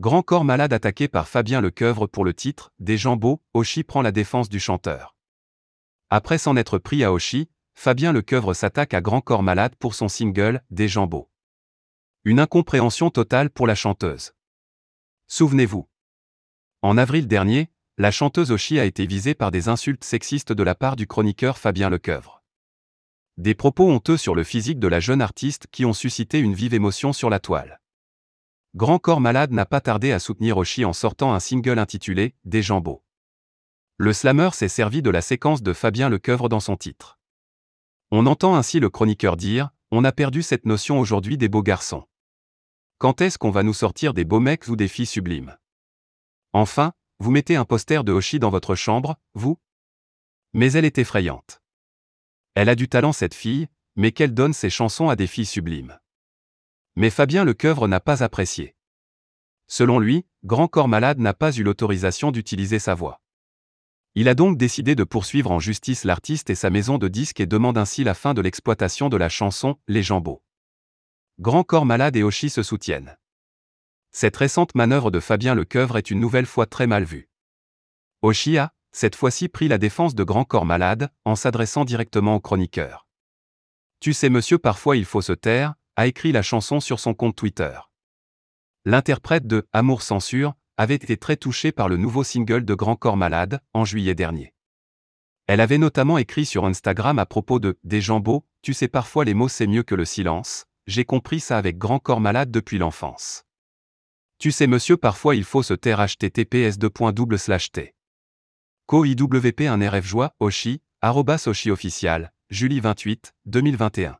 Grand corps malade attaqué par Fabien Lecoeuvre pour le titre Des Jambeaux, Oshi prend la défense du chanteur. Après s'en être pris à Oshi, Fabien Lecoeuvre s'attaque à Grand corps malade pour son single Des Jambeaux. Une incompréhension totale pour la chanteuse. Souvenez-vous. En avril dernier, la chanteuse Oshi a été visée par des insultes sexistes de la part du chroniqueur Fabien Lecoeuvre. Des propos honteux sur le physique de la jeune artiste qui ont suscité une vive émotion sur la toile. Grand Corps Malade n'a pas tardé à soutenir Oshi en sortant un single intitulé Des Jambeaux. Le slammer s'est servi de la séquence de Fabien Lecoeuvre dans son titre. On entend ainsi le chroniqueur dire On a perdu cette notion aujourd'hui des beaux garçons. Quand est-ce qu'on va nous sortir des beaux mecs ou des filles sublimes? Enfin, vous mettez un poster de Oshi dans votre chambre, vous? Mais elle est effrayante. Elle a du talent cette fille, mais qu'elle donne ses chansons à des filles sublimes. Mais Fabien Lecoeuvre n'a pas apprécié. Selon lui, Grand Corps Malade n'a pas eu l'autorisation d'utiliser sa voix. Il a donc décidé de poursuivre en justice l'artiste et sa maison de disques et demande ainsi la fin de l'exploitation de la chanson Les Jambeaux. Grand Corps Malade et Oshi se soutiennent. Cette récente manœuvre de Fabien Lecoeuvre est une nouvelle fois très mal vue. Oshi a, cette fois-ci pris la défense de Grand Corps Malade, en s'adressant directement au chroniqueur. Tu sais monsieur parfois il faut se taire, a écrit la chanson sur son compte Twitter. L'interprète de Amour censure avait été très touchée par le nouveau single de Grand Corps Malade, en juillet dernier. Elle avait notamment écrit sur Instagram à propos de Des jambos, tu sais parfois les mots c'est mieux que le silence, j'ai compris ça avec Grand Corps Malade depuis l'enfance. Tu sais monsieur parfois il faut se taire https t Co IWP 1 RF Joie, Oshi, arrobas Oshi official, Julie 28, 2021.